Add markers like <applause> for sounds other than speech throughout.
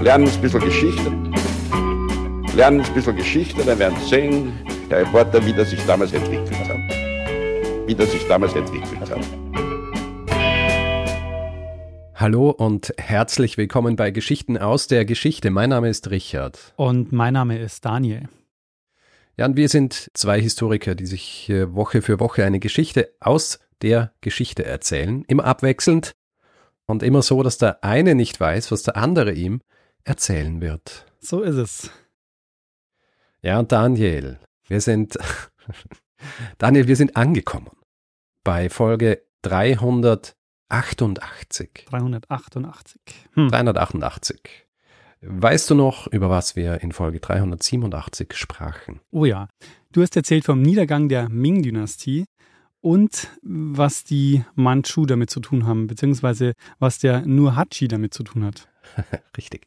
lernen ein bisschen Geschichte. Lernen ein bisschen Geschichte, dann werden Sie sehen, der Reporter, wie das sich damals entwickelt hat. Wie das sich damals entwickelt hat. Hallo und herzlich willkommen bei Geschichten aus der Geschichte. Mein Name ist Richard. Und mein Name ist Daniel. Ja, und wir sind zwei Historiker, die sich Woche für Woche eine Geschichte aus der Geschichte erzählen, immer abwechselnd und immer so, dass der eine nicht weiß, was der andere ihm erzählen wird. So ist es. Ja, und Daniel, wir sind, <laughs> Daniel, wir sind angekommen bei Folge 388. 388. Hm. 388. Weißt du noch, über was wir in Folge 387 sprachen? Oh ja, du hast erzählt vom Niedergang der Ming-Dynastie und was die Manchu damit zu tun haben, beziehungsweise was der Nurhachi damit zu tun hat. <laughs> Richtig.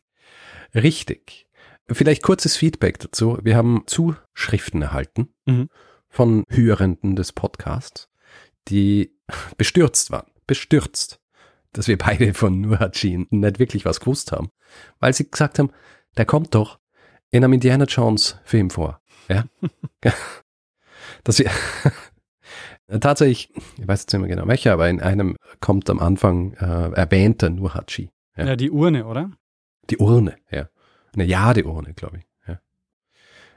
Richtig. Vielleicht kurzes Feedback dazu. Wir haben Zuschriften erhalten mhm. von Hörenden des Podcasts, die <laughs> bestürzt waren. Bestürzt, dass wir beide von Nurhachi nicht wirklich was gewusst haben. Weil sie gesagt haben, der kommt doch in einem Indiana Jones Film vor. Ja. <laughs> dass wir <laughs> tatsächlich, ich weiß jetzt nicht mehr genau welcher, aber in einem kommt am Anfang äh, erwähnt der Nurhachi. Ja. ja, die Urne, oder? Die Urne, ja. Eine Jadeurne, glaube ich. Ja.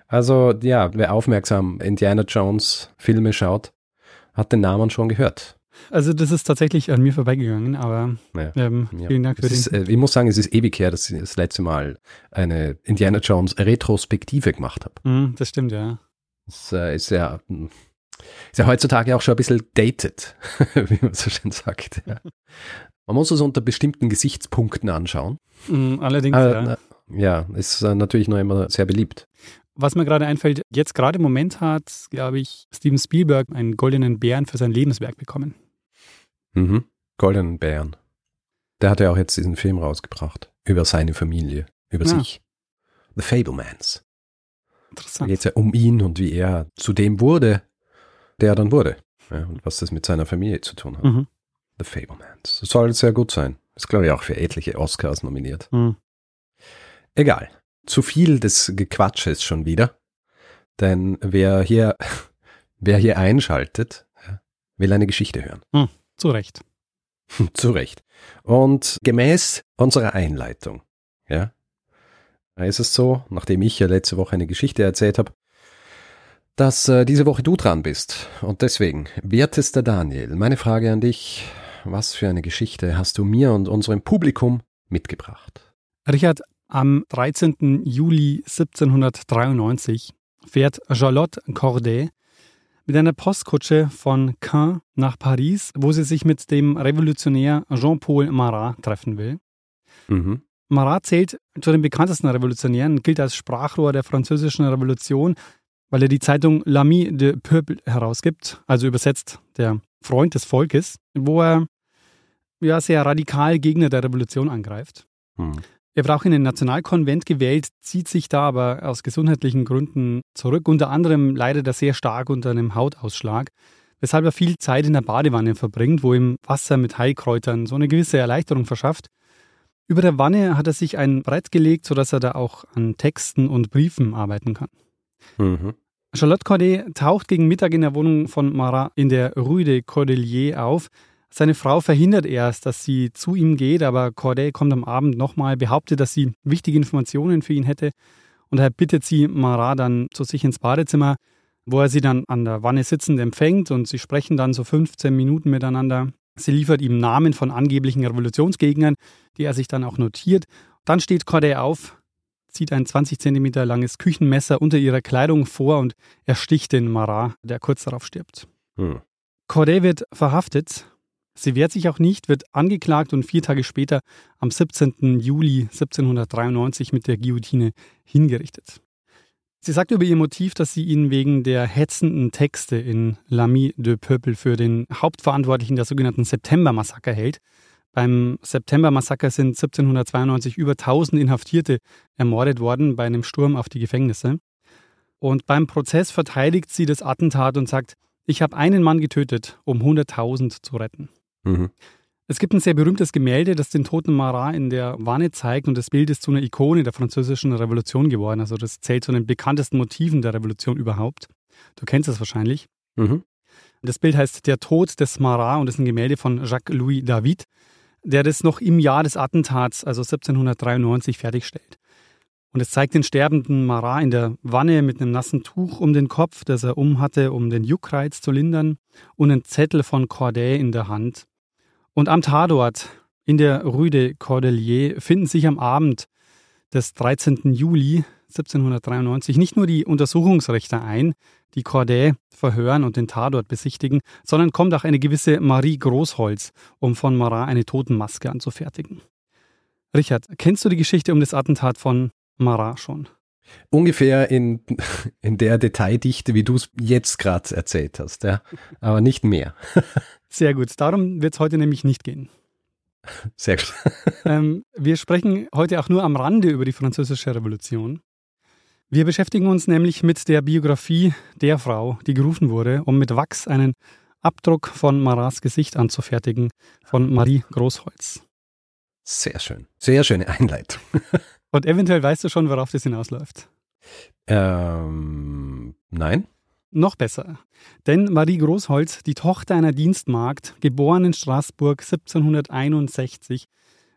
Also, ja, wer aufmerksam Indiana Jones Filme schaut, hat den Namen schon gehört. Also das ist tatsächlich an mir vorbeigegangen, aber ja. ähm, vielen Dank für ist, den. Äh, ich muss sagen, es ist ewig her, dass ich das letzte Mal eine Indiana Jones Retrospektive gemacht habe. Mm, das stimmt, ja. Das äh, ist ja ist ja heutzutage auch schon ein bisschen dated, <laughs> wie man so schön sagt. Ja. <laughs> Man muss es unter bestimmten Gesichtspunkten anschauen. Mm, allerdings, äh, ja. Ja, ist äh, natürlich noch immer sehr beliebt. Was mir gerade einfällt, jetzt gerade im Moment hat, glaube ich, Steven Spielberg einen goldenen Bären für sein Lebenswerk bekommen. Mhm. Goldenen Bären. Der hat ja auch jetzt diesen Film rausgebracht. Über seine Familie, über ja. sich. The Fablemans. Interessant. Da geht es ja um ihn und wie er zu dem wurde, der dann wurde. Ja, und was das mit seiner Familie zu tun hat. Mhm. The Fablemans. Das soll sehr gut sein. Ist, glaube ich, auch für etliche Oscars nominiert. Mhm. Egal. Zu viel des Gequatsches schon wieder. Denn wer hier, <laughs> wer hier einschaltet, will eine Geschichte hören. Hm, zu Recht. <laughs> zu Recht. Und gemäß unserer Einleitung, ja, ist es so, nachdem ich ja letzte Woche eine Geschichte erzählt habe, dass äh, diese Woche du dran bist. Und deswegen, wertester Daniel, meine Frage an dich, was für eine Geschichte hast du mir und unserem Publikum mitgebracht? Richard, am 13. Juli 1793 fährt Charlotte Corday mit einer Postkutsche von Caen nach Paris, wo sie sich mit dem Revolutionär Jean-Paul Marat treffen will. Mhm. Marat zählt zu den bekanntesten Revolutionären, gilt als Sprachrohr der französischen Revolution, weil er die Zeitung L'Ami de Peuple herausgibt, also übersetzt der Freund des Volkes, wo er ja sehr radikal Gegner der Revolution angreift. Mhm. Er wird auch in den Nationalkonvent gewählt, zieht sich da aber aus gesundheitlichen Gründen zurück. Unter anderem leidet er sehr stark unter einem Hautausschlag, weshalb er viel Zeit in der Badewanne verbringt, wo ihm Wasser mit Heilkräutern so eine gewisse Erleichterung verschafft. Über der Wanne hat er sich ein Brett gelegt, sodass er da auch an Texten und Briefen arbeiten kann. Mhm. Charlotte Corday taucht gegen Mittag in der Wohnung von Marat in der Rue de Cordelier auf, seine Frau verhindert erst, dass sie zu ihm geht, aber Corday kommt am Abend nochmal, behauptet, dass sie wichtige Informationen für ihn hätte und er bittet sie, Marat dann zu sich ins Badezimmer, wo er sie dann an der Wanne sitzend empfängt und sie sprechen dann so 15 Minuten miteinander. Sie liefert ihm Namen von angeblichen Revolutionsgegnern, die er sich dann auch notiert. Dann steht Corday auf, zieht ein 20 cm langes Küchenmesser unter ihrer Kleidung vor und ersticht den Marat, der kurz darauf stirbt. Hm. Corday wird verhaftet Sie wehrt sich auch nicht, wird angeklagt und vier Tage später, am 17. Juli 1793, mit der Guillotine hingerichtet. Sie sagt über ihr Motiv, dass sie ihn wegen der hetzenden Texte in L'Ami de Peuple für den Hauptverantwortlichen der sogenannten September-Massaker hält. Beim September-Massaker sind 1792 über 1000 Inhaftierte ermordet worden bei einem Sturm auf die Gefängnisse. Und beim Prozess verteidigt sie das Attentat und sagt, ich habe einen Mann getötet, um 100.000 zu retten. Mhm. Es gibt ein sehr berühmtes Gemälde, das den toten Marat in der Wanne zeigt und das Bild ist zu einer Ikone der französischen Revolution geworden. Also das zählt zu den bekanntesten Motiven der Revolution überhaupt. Du kennst es wahrscheinlich. Mhm. Das Bild heißt Der Tod des Marat und ist ein Gemälde von Jacques-Louis David, der das noch im Jahr des Attentats, also 1793, fertigstellt. Und es zeigt den sterbenden Marat in der Wanne mit einem nassen Tuch um den Kopf, das er umhatte, um den Juckreiz zu lindern, und einen Zettel von Corday in der Hand. Und am Tatort in der Rue de Cordelier finden sich am Abend des 13. Juli 1793 nicht nur die Untersuchungsrechte ein, die Corday verhören und den Tatort besichtigen, sondern kommt auch eine gewisse Marie Großholz, um von Marat eine Totenmaske anzufertigen. Richard, kennst du die Geschichte um das Attentat von Marat schon? Ungefähr in, in der Detaildichte, wie du es jetzt gerade erzählt hast, ja. Aber nicht mehr. <laughs> Sehr gut. Darum wird es heute nämlich nicht gehen. Sehr gut. <laughs> ähm, wir sprechen heute auch nur am Rande über die Französische Revolution. Wir beschäftigen uns nämlich mit der Biografie der Frau, die gerufen wurde, um mit Wachs einen Abdruck von Marats Gesicht anzufertigen, von Marie Großholz. Sehr schön. Sehr schöne Einleitung. <laughs> Und eventuell weißt du schon, worauf das hinausläuft. Ähm, nein. Noch besser. Denn Marie Großholz, die Tochter einer Dienstmagd, geboren in Straßburg 1761,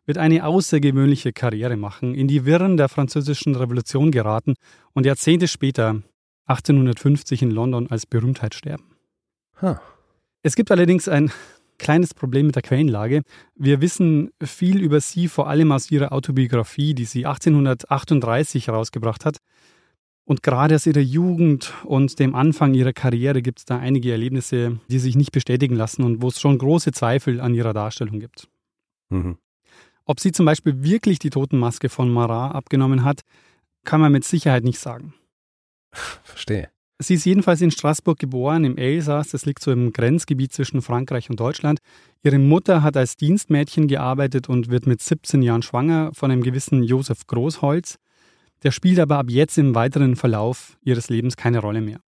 wird eine außergewöhnliche Karriere machen, in die Wirren der französischen Revolution geraten und Jahrzehnte später, 1850 in London, als Berühmtheit sterben. Huh. Es gibt allerdings ein kleines Problem mit der Quellenlage. Wir wissen viel über sie, vor allem aus ihrer Autobiografie, die sie 1838 herausgebracht hat. Und gerade aus ihrer Jugend und dem Anfang ihrer Karriere gibt es da einige Erlebnisse, die sich nicht bestätigen lassen und wo es schon große Zweifel an ihrer Darstellung gibt. Mhm. Ob sie zum Beispiel wirklich die Totenmaske von Marat abgenommen hat, kann man mit Sicherheit nicht sagen. Verstehe. Sie ist jedenfalls in Straßburg geboren, im Elsass. Das liegt so im Grenzgebiet zwischen Frankreich und Deutschland. Ihre Mutter hat als Dienstmädchen gearbeitet und wird mit 17 Jahren schwanger von einem gewissen Josef Großholz. Der spielt aber ab jetzt im weiteren Verlauf ihres Lebens keine Rolle mehr.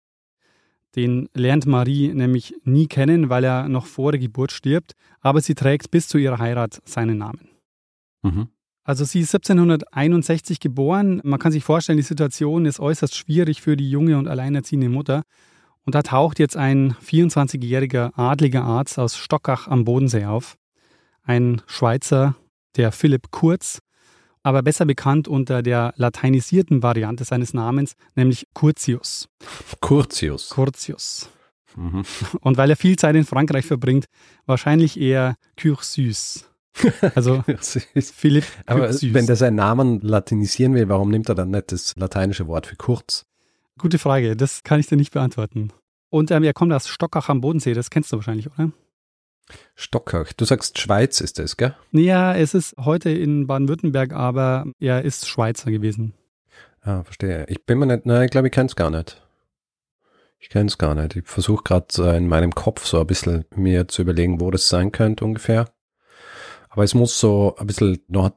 Den lernt Marie nämlich nie kennen, weil er noch vor der Geburt stirbt, aber sie trägt bis zu ihrer Heirat seinen Namen. Mhm. Also sie ist 1761 geboren. Man kann sich vorstellen, die Situation ist äußerst schwierig für die junge und alleinerziehende Mutter. Und da taucht jetzt ein 24-jähriger adliger Arzt aus Stockach am Bodensee auf. Ein Schweizer, der Philipp Kurz, aber besser bekannt unter der lateinisierten Variante seines Namens, nämlich Curtius. Curtius. Curtius. Mhm. Und weil er viel Zeit in Frankreich verbringt, wahrscheinlich eher Cursus. <laughs> Also Philipp. Aber wenn der seinen Namen latinisieren will, warum nimmt er dann nicht das lateinische Wort für kurz? Gute Frage, das kann ich dir nicht beantworten. Und ähm, er kommt aus Stockach am Bodensee, das kennst du wahrscheinlich, oder? Stockach. Du sagst Schweiz ist das, gell? Ja, es ist heute in Baden-Württemberg, aber er ist Schweizer gewesen. Ah, verstehe. Ich bin mir nicht, nein, ich glaube, ich kenne es gar nicht. Ich kenne es gar nicht. Ich versuche gerade in meinem Kopf so ein bisschen mir zu überlegen, wo das sein könnte ungefähr. Aber es muss so ein bisschen noch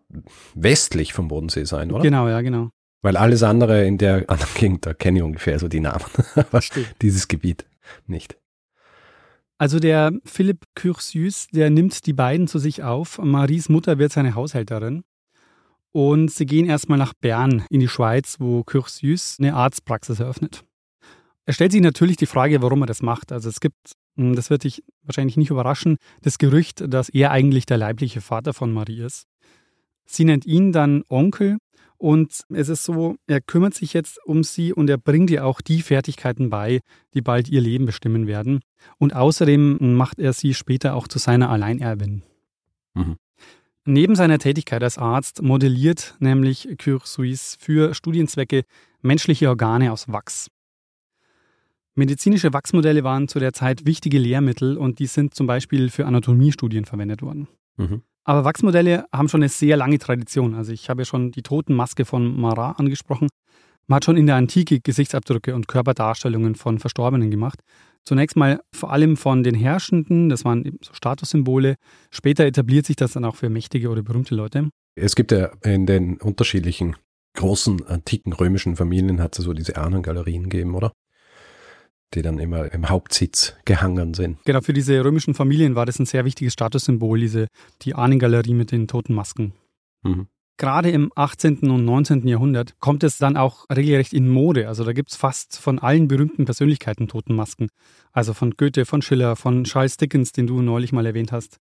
westlich vom Bodensee sein, oder? Genau, ja, genau. Weil alles andere in der <laughs> anderen Gegend, da kenne ich ungefähr so die Namen. <laughs> Aber dieses Gebiet nicht. Also der Philipp Cursius, der nimmt die beiden zu sich auf. Maries Mutter wird seine Haushälterin. Und sie gehen erstmal nach Bern in die Schweiz, wo Cursius eine Arztpraxis eröffnet. Er stellt sich natürlich die Frage, warum er das macht. Also es gibt das wird dich wahrscheinlich nicht überraschen, das Gerücht, dass er eigentlich der leibliche Vater von Marie ist. Sie nennt ihn dann Onkel und es ist so, er kümmert sich jetzt um sie und er bringt ihr auch die Fertigkeiten bei, die bald ihr Leben bestimmen werden. Und außerdem macht er sie später auch zu seiner Alleinerbin. Mhm. Neben seiner Tätigkeit als Arzt modelliert nämlich Cursuis für Studienzwecke menschliche Organe aus Wachs. Medizinische Wachsmodelle waren zu der Zeit wichtige Lehrmittel und die sind zum Beispiel für Anatomiestudien verwendet worden. Mhm. Aber Wachsmodelle haben schon eine sehr lange Tradition. Also ich habe ja schon die Totenmaske von Marat angesprochen. Man hat schon in der Antike Gesichtsabdrücke und Körperdarstellungen von Verstorbenen gemacht. Zunächst mal vor allem von den Herrschenden, das waren eben so Statussymbole. Später etabliert sich das dann auch für mächtige oder berühmte Leute. Es gibt ja in den unterschiedlichen großen antiken römischen Familien hat es so diese Ahnengalerien gegeben, oder? Die dann immer im Hauptsitz gehangen sind. Genau, für diese römischen Familien war das ein sehr wichtiges Statussymbol, diese, die Ahnengalerie mit den toten Masken. Mhm. Gerade im 18. und 19. Jahrhundert kommt es dann auch regelrecht in Mode. Also da gibt es fast von allen berühmten Persönlichkeiten Totenmasken. Also von Goethe, von Schiller, von Charles Dickens, den du neulich mal erwähnt hast.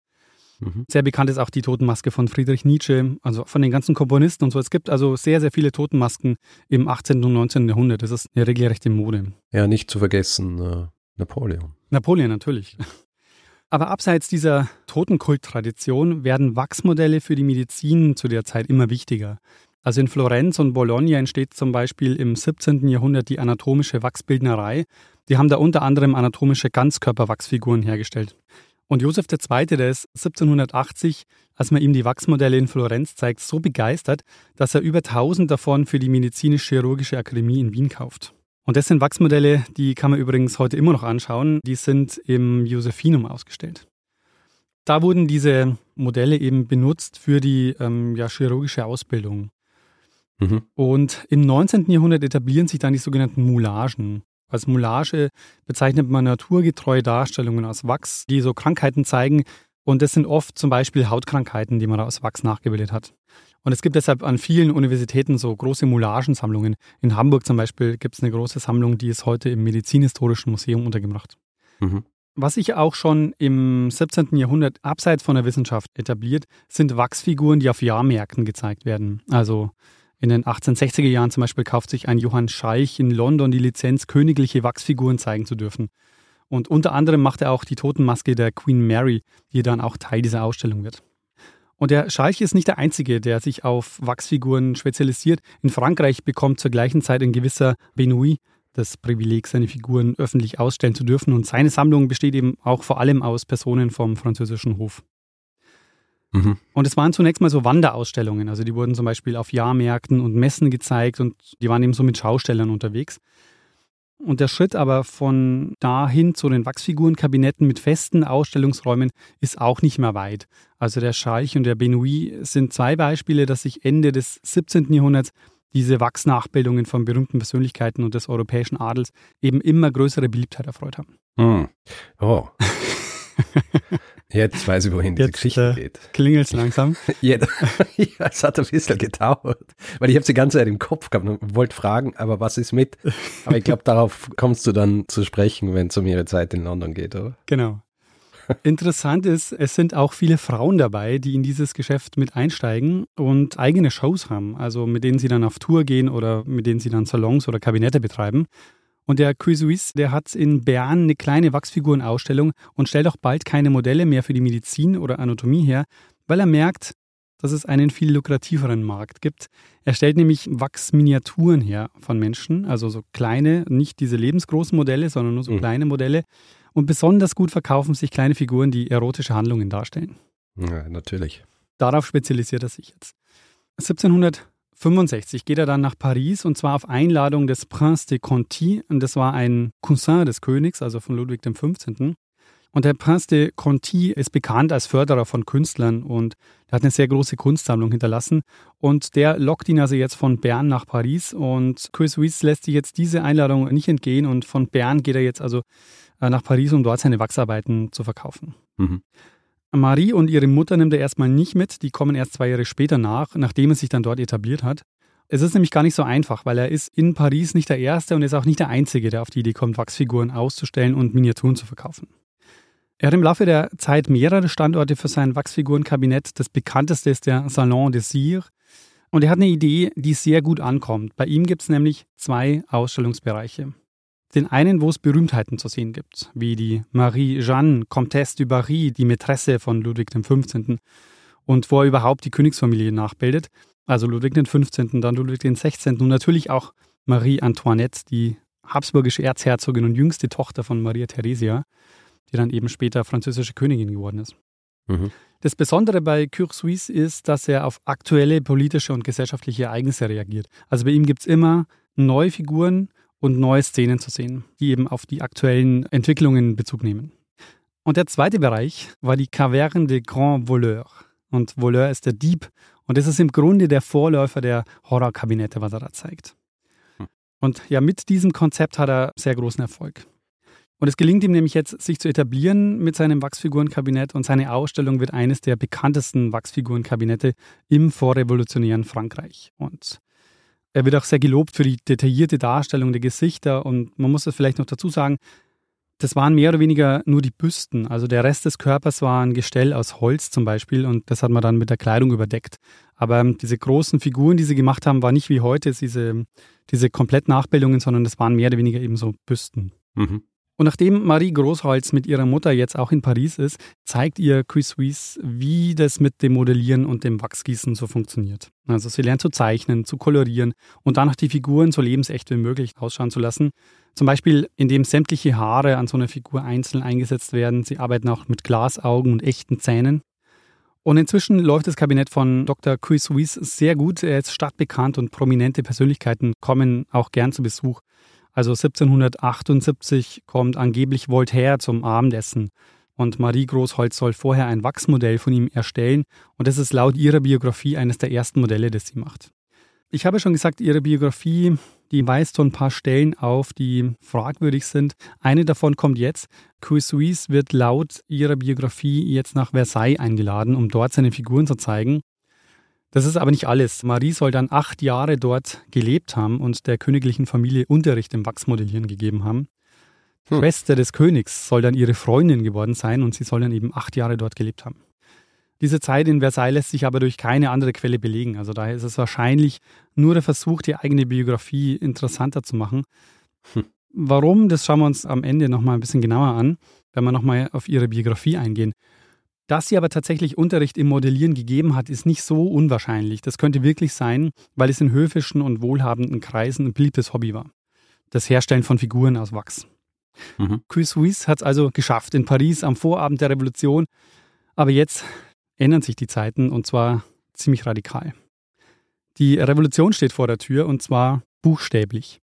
Mhm. Sehr bekannt ist auch die Totenmaske von Friedrich Nietzsche, also von den ganzen Komponisten und so. Es gibt also sehr, sehr viele Totenmasken im 18. und 19. Jahrhundert. Das ist eine regelrechte Mode. Ja, nicht zu vergessen, äh, Napoleon. Napoleon natürlich. Aber abseits dieser Totenkulttradition werden Wachsmodelle für die Medizin zu der Zeit immer wichtiger. Also in Florenz und Bologna entsteht zum Beispiel im 17. Jahrhundert die anatomische Wachsbildnerei. Die haben da unter anderem anatomische Ganzkörperwachsfiguren hergestellt. Und Josef II., der ist 1780, als man ihm die Wachsmodelle in Florenz zeigt, so begeistert, dass er über 1000 davon für die Medizinisch-Chirurgische Akademie in Wien kauft. Und das sind Wachsmodelle, die kann man übrigens heute immer noch anschauen. Die sind im Josephinum ausgestellt. Da wurden diese Modelle eben benutzt für die ähm, ja, chirurgische Ausbildung. Mhm. Und im 19. Jahrhundert etablieren sich dann die sogenannten Moulagen. Als Moulage bezeichnet man naturgetreue Darstellungen aus Wachs, die so Krankheiten zeigen. Und das sind oft zum Beispiel Hautkrankheiten, die man aus Wachs nachgebildet hat. Und es gibt deshalb an vielen Universitäten so große Moulagensammlungen. In Hamburg zum Beispiel gibt es eine große Sammlung, die ist heute im Medizinhistorischen Museum untergebracht. Mhm. Was sich auch schon im 17. Jahrhundert abseits von der Wissenschaft etabliert, sind Wachsfiguren, die auf Jahrmärkten gezeigt werden. Also in den 1860er Jahren zum Beispiel kauft sich ein Johann Scheich in London die Lizenz, königliche Wachsfiguren zeigen zu dürfen. Und unter anderem macht er auch die Totenmaske der Queen Mary, die dann auch Teil dieser Ausstellung wird. Und der Scheich ist nicht der Einzige, der sich auf Wachsfiguren spezialisiert. In Frankreich bekommt zur gleichen Zeit ein gewisser Benoit das Privileg, seine Figuren öffentlich ausstellen zu dürfen. Und seine Sammlung besteht eben auch vor allem aus Personen vom französischen Hof. Mhm. Und es waren zunächst mal so Wanderausstellungen. Also die wurden zum Beispiel auf Jahrmärkten und Messen gezeigt und die waren eben so mit Schaustellern unterwegs. Und der Schritt aber von dahin zu den Wachsfigurenkabinetten mit festen Ausstellungsräumen ist auch nicht mehr weit. Also der Scheich und der Benoit sind zwei Beispiele, dass sich Ende des 17. Jahrhunderts diese Wachsnachbildungen von berühmten Persönlichkeiten und des europäischen Adels eben immer größere Beliebtheit erfreut haben. Hm. Oh. <laughs> Jetzt weiß ich, wohin diese Jetzt, Geschichte äh, geht. Klingelt es langsam? <laughs> ja, es hat ein bisschen gedauert, weil ich habe die ganze Zeit im Kopf gehabt und wollte fragen, aber was ist mit? Aber ich glaube, darauf kommst du dann zu sprechen, wenn es um ihre Zeit in London geht, oder? Genau. Interessant ist, es sind auch viele Frauen dabei, die in dieses Geschäft mit einsteigen und eigene Shows haben, also mit denen sie dann auf Tour gehen oder mit denen sie dann Salons oder Kabinette betreiben. Und der Cuisuis, der hat in Bern eine kleine Wachsfigurenausstellung und stellt auch bald keine Modelle mehr für die Medizin oder Anatomie her, weil er merkt, dass es einen viel lukrativeren Markt gibt. Er stellt nämlich Wachsminiaturen her von Menschen, also so kleine, nicht diese lebensgroßen Modelle, sondern nur so mhm. kleine Modelle. Und besonders gut verkaufen sich kleine Figuren, die erotische Handlungen darstellen. Ja, natürlich. Darauf spezialisiert er sich jetzt. 1700 65 geht er dann nach Paris und zwar auf Einladung des Prince de Conti. Und das war ein Cousin des Königs, also von Ludwig XV. Und der Prince de Conti ist bekannt als Förderer von Künstlern und hat eine sehr große Kunstsammlung hinterlassen. Und der lockt ihn also jetzt von Bern nach Paris. Und Chris Weiss lässt sich jetzt diese Einladung nicht entgehen. Und von Bern geht er jetzt also äh, nach Paris, um dort seine Wachsarbeiten zu verkaufen. Mhm. Marie und ihre Mutter nimmt er erstmal nicht mit, die kommen erst zwei Jahre später nach, nachdem er sich dann dort etabliert hat. Es ist nämlich gar nicht so einfach, weil er ist in Paris nicht der Erste und ist auch nicht der Einzige, der auf die Idee kommt, Wachsfiguren auszustellen und Miniaturen zu verkaufen. Er hat im Laufe der Zeit mehrere Standorte für sein Wachsfigurenkabinett. Das bekannteste ist der Salon des Cire. Und er hat eine Idee, die sehr gut ankommt. Bei ihm gibt es nämlich zwei Ausstellungsbereiche. Den einen, wo es Berühmtheiten zu sehen gibt, wie die Marie-Jeanne, Comtesse du Barry, die Mätresse von Ludwig XV. Und wo er überhaupt die Königsfamilie nachbildet. Also Ludwig XV., dann Ludwig XVI. und natürlich auch Marie Antoinette, die habsburgische Erzherzogin und jüngste Tochter von Maria Theresia, die dann eben später französische Königin geworden ist. Mhm. Das Besondere bei Cure Suisse ist, dass er auf aktuelle politische und gesellschaftliche Ereignisse reagiert. Also bei ihm gibt es immer neue Figuren und neue Szenen zu sehen, die eben auf die aktuellen Entwicklungen Bezug nehmen. Und der zweite Bereich war die Caverne des Grands Voleurs. Und Voleur ist der Dieb. Und das ist im Grunde der Vorläufer der Horrorkabinette, was er da zeigt. Hm. Und ja, mit diesem Konzept hat er sehr großen Erfolg. Und es gelingt ihm nämlich jetzt, sich zu etablieren mit seinem Wachsfigurenkabinett und seine Ausstellung wird eines der bekanntesten Wachsfigurenkabinette im vorrevolutionären Frankreich. Und er wird auch sehr gelobt für die detaillierte Darstellung der Gesichter und man muss das vielleicht noch dazu sagen, das waren mehr oder weniger nur die Büsten. Also der Rest des Körpers war ein Gestell aus Holz zum Beispiel und das hat man dann mit der Kleidung überdeckt. Aber diese großen Figuren, die sie gemacht haben, war nicht wie heute diese, diese Komplettnachbildungen, sondern das waren mehr oder weniger eben so Büsten. Mhm. Und nachdem Marie Großholz mit ihrer Mutter jetzt auch in Paris ist, zeigt ihr Chris Suisse, wie das mit dem Modellieren und dem Wachsgießen so funktioniert. Also sie lernt zu zeichnen, zu kolorieren und danach die Figuren so lebensecht wie möglich ausschauen zu lassen. Zum Beispiel, indem sämtliche Haare an so einer Figur einzeln eingesetzt werden. Sie arbeiten auch mit Glasaugen und echten Zähnen. Und inzwischen läuft das Kabinett von Dr. Chris Suisse sehr gut. Er ist stadtbekannt und prominente Persönlichkeiten kommen auch gern zu Besuch. Also 1778 kommt angeblich Voltaire zum Abendessen und Marie Großholz soll vorher ein Wachsmodell von ihm erstellen und das ist laut ihrer Biografie eines der ersten Modelle, das sie macht. Ich habe schon gesagt, ihre Biografie, die weist so ein paar Stellen auf, die fragwürdig sind. Eine davon kommt jetzt. Chris Suisse wird laut ihrer Biografie jetzt nach Versailles eingeladen, um dort seine Figuren zu zeigen. Das ist aber nicht alles. Marie soll dann acht Jahre dort gelebt haben und der königlichen Familie Unterricht im Wachsmodellieren gegeben haben. Hm. Schwester des Königs soll dann ihre Freundin geworden sein und sie soll dann eben acht Jahre dort gelebt haben. Diese Zeit in Versailles lässt sich aber durch keine andere Quelle belegen. Also daher ist es wahrscheinlich nur der Versuch, die eigene Biografie interessanter zu machen. Hm. Warum, das schauen wir uns am Ende nochmal ein bisschen genauer an, wenn wir nochmal auf ihre Biografie eingehen. Dass sie aber tatsächlich Unterricht im Modellieren gegeben hat, ist nicht so unwahrscheinlich. Das könnte wirklich sein, weil es in höfischen und wohlhabenden Kreisen ein beliebtes Hobby war. Das Herstellen von Figuren aus Wachs. Mhm. Chris Suisse hat es also geschafft in Paris am Vorabend der Revolution. Aber jetzt ändern sich die Zeiten und zwar ziemlich radikal. Die Revolution steht vor der Tür und zwar buchstäblich.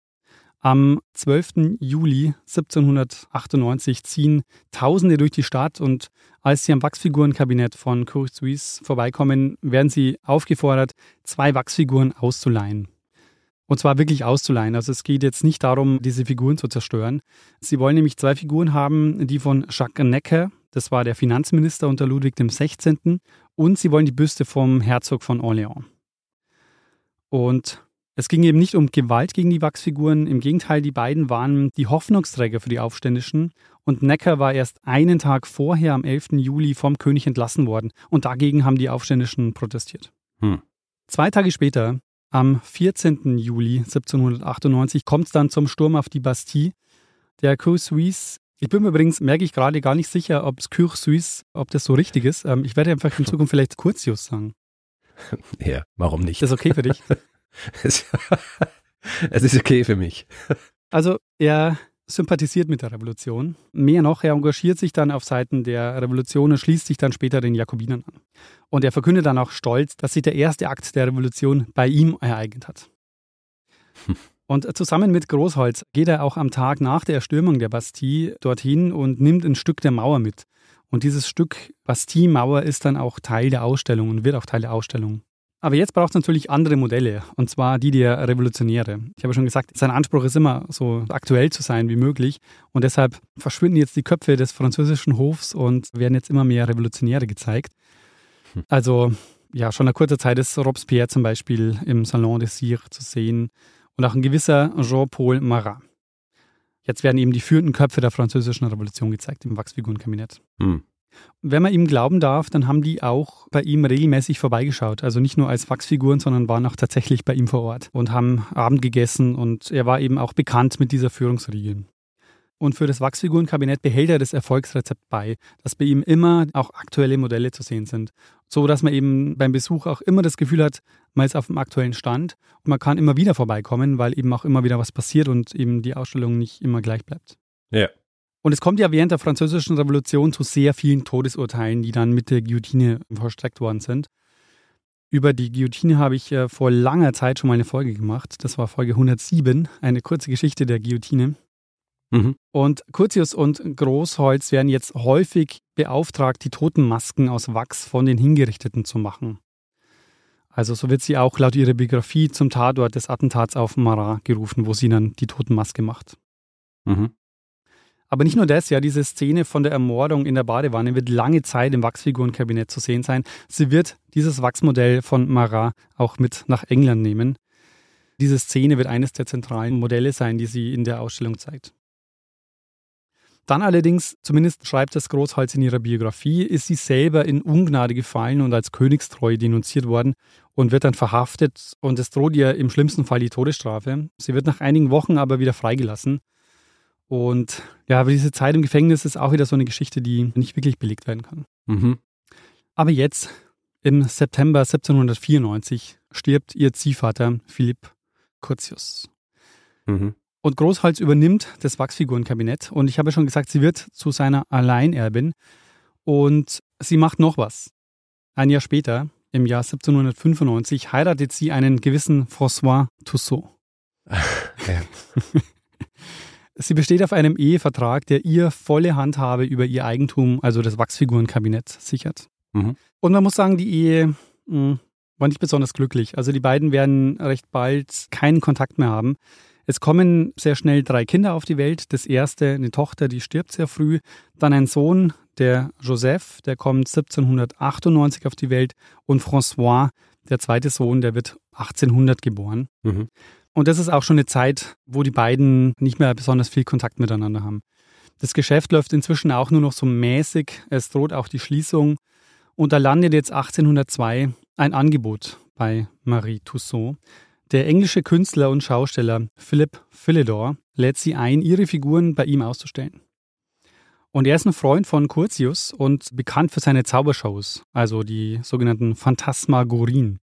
Am 12. Juli 1798 ziehen Tausende durch die Stadt und als sie am Wachsfigurenkabinett von Cour Suisse vorbeikommen, werden sie aufgefordert, zwei Wachsfiguren auszuleihen. Und zwar wirklich auszuleihen. Also es geht jetzt nicht darum, diese Figuren zu zerstören. Sie wollen nämlich zwei Figuren haben, die von Jacques Necker, das war der Finanzminister unter Ludwig XVI., und sie wollen die Büste vom Herzog von Orléans. Und es ging eben nicht um Gewalt gegen die Wachsfiguren, im Gegenteil, die beiden waren die Hoffnungsträger für die Aufständischen und Necker war erst einen Tag vorher, am 11. Juli, vom König entlassen worden und dagegen haben die Aufständischen protestiert. Hm. Zwei Tage später, am 14. Juli 1798, kommt es dann zum Sturm auf die Bastille. Der Cour Suisse ich bin mir übrigens, merke ich gerade, gar nicht sicher, ob es Cour Suisse, ob das so richtig ist. Ähm, ich werde einfach in Zukunft vielleicht Curtius sagen. <laughs> Ja, warum nicht? Ist das okay für dich? <laughs> <laughs> es ist okay für mich. Also er sympathisiert mit der Revolution. Mehr noch, er engagiert sich dann auf Seiten der Revolution und schließt sich dann später den Jakobinern an. Und er verkündet dann auch stolz, dass sich der erste Akt der Revolution bei ihm ereignet hat. <laughs> Und zusammen mit Großholz geht er auch am Tag nach der Erstürmung der Bastille dorthin und nimmt ein Stück der Mauer mit. Und dieses Stück Bastille-Mauer ist dann auch Teil der Ausstellung und wird auch Teil der Ausstellung. Aber jetzt braucht es natürlich andere Modelle, und zwar die der Revolutionäre. Ich habe schon gesagt, sein Anspruch ist immer so aktuell zu sein wie möglich. Und deshalb verschwinden jetzt die Köpfe des französischen Hofs und werden jetzt immer mehr Revolutionäre gezeigt. Hm. Also ja, schon nach kurzer Zeit ist Robespierre zum Beispiel im Salon des Cire zu sehen und auch ein gewisser Jean-Paul Marat. Jetzt werden eben die führenden Köpfe der französischen Revolution gezeigt im Wachsfigurenkabinett. Hm. Wenn man ihm glauben darf, dann haben die auch bei ihm regelmäßig vorbeigeschaut. Also nicht nur als Wachsfiguren, sondern waren auch tatsächlich bei ihm vor Ort und haben Abend gegessen und er war eben auch bekannt mit dieser Führungsriege. Und für das Wachsfigurenkabinett behält er das Erfolgsrezept bei, dass bei ihm immer auch aktuelle Modelle zu sehen sind. So dass man eben beim Besuch auch immer das Gefühl hat, man ist auf dem aktuellen Stand und man kann immer wieder vorbeikommen, weil eben auch immer wieder was passiert und eben die Ausstellung nicht immer gleich bleibt. Ja. Und es kommt ja während der Französischen Revolution zu sehr vielen Todesurteilen, die dann mit der Guillotine vollstreckt worden sind. Über die Guillotine habe ich äh, vor langer Zeit schon mal eine Folge gemacht. Das war Folge 107, eine kurze Geschichte der Guillotine. Mhm. Und Curtius und Großholz werden jetzt häufig beauftragt, die Totenmasken aus Wachs von den Hingerichteten zu machen. Also so wird sie auch laut ihrer Biografie zum Tatort des Attentats auf Marat gerufen, wo sie dann die Totenmaske macht. Mhm. Aber nicht nur das, ja, diese Szene von der Ermordung in der Badewanne wird lange Zeit im Wachsfigurenkabinett zu sehen sein. Sie wird dieses Wachsmodell von Marat auch mit nach England nehmen. Diese Szene wird eines der zentralen Modelle sein, die sie in der Ausstellung zeigt. Dann allerdings, zumindest schreibt das Großholz in ihrer Biografie, ist sie selber in Ungnade gefallen und als königstreu denunziert worden und wird dann verhaftet und es droht ihr im schlimmsten Fall die Todesstrafe. Sie wird nach einigen Wochen aber wieder freigelassen. Und ja, aber diese Zeit im Gefängnis ist auch wieder so eine Geschichte, die nicht wirklich belegt werden kann. Mhm. Aber jetzt, im September 1794, stirbt ihr Ziehvater Philipp Curtius. Mhm. Und Großholz übernimmt das Wachsfigurenkabinett. Und ich habe schon gesagt, sie wird zu seiner Alleinerbin. Und sie macht noch was. Ein Jahr später, im Jahr 1795, heiratet sie einen gewissen François Tussaud. <laughs> Ja. <laughs> sie besteht auf einem Ehevertrag, der ihr volle Handhabe über ihr Eigentum, also das Wachsfigurenkabinett, sichert. Mhm. Und man muss sagen, die Ehe mh, hm, war nicht besonders glücklich. Also die beiden werden recht bald keinen Kontakt mehr haben. Es kommen sehr schnell drei Kinder auf die Welt. Das erste, eine Tochter, die stirbt sehr früh. Dann ein Sohn, der Joseph, der kommt 1798 auf die Welt. Und François, der zweite Sohn, der wird 1800 geboren. Mhm. Und das ist auch schon eine Zeit, wo die beiden nicht mehr besonders viel Kontakt miteinander haben. Das Geschäft läuft inzwischen auch nur noch so mäßig. Es droht auch die Schließung. Und da landet jetzt 1802 ein Angebot bei Marie Tussaud. Der englische Künstler und Schausteller Philip Philidor lädt sie ein, ihre Figuren bei ihm auszustellen. Und er ist ein Freund von Curtius und bekannt für seine Zaubershows, also die sogenannten Phantasmagorien.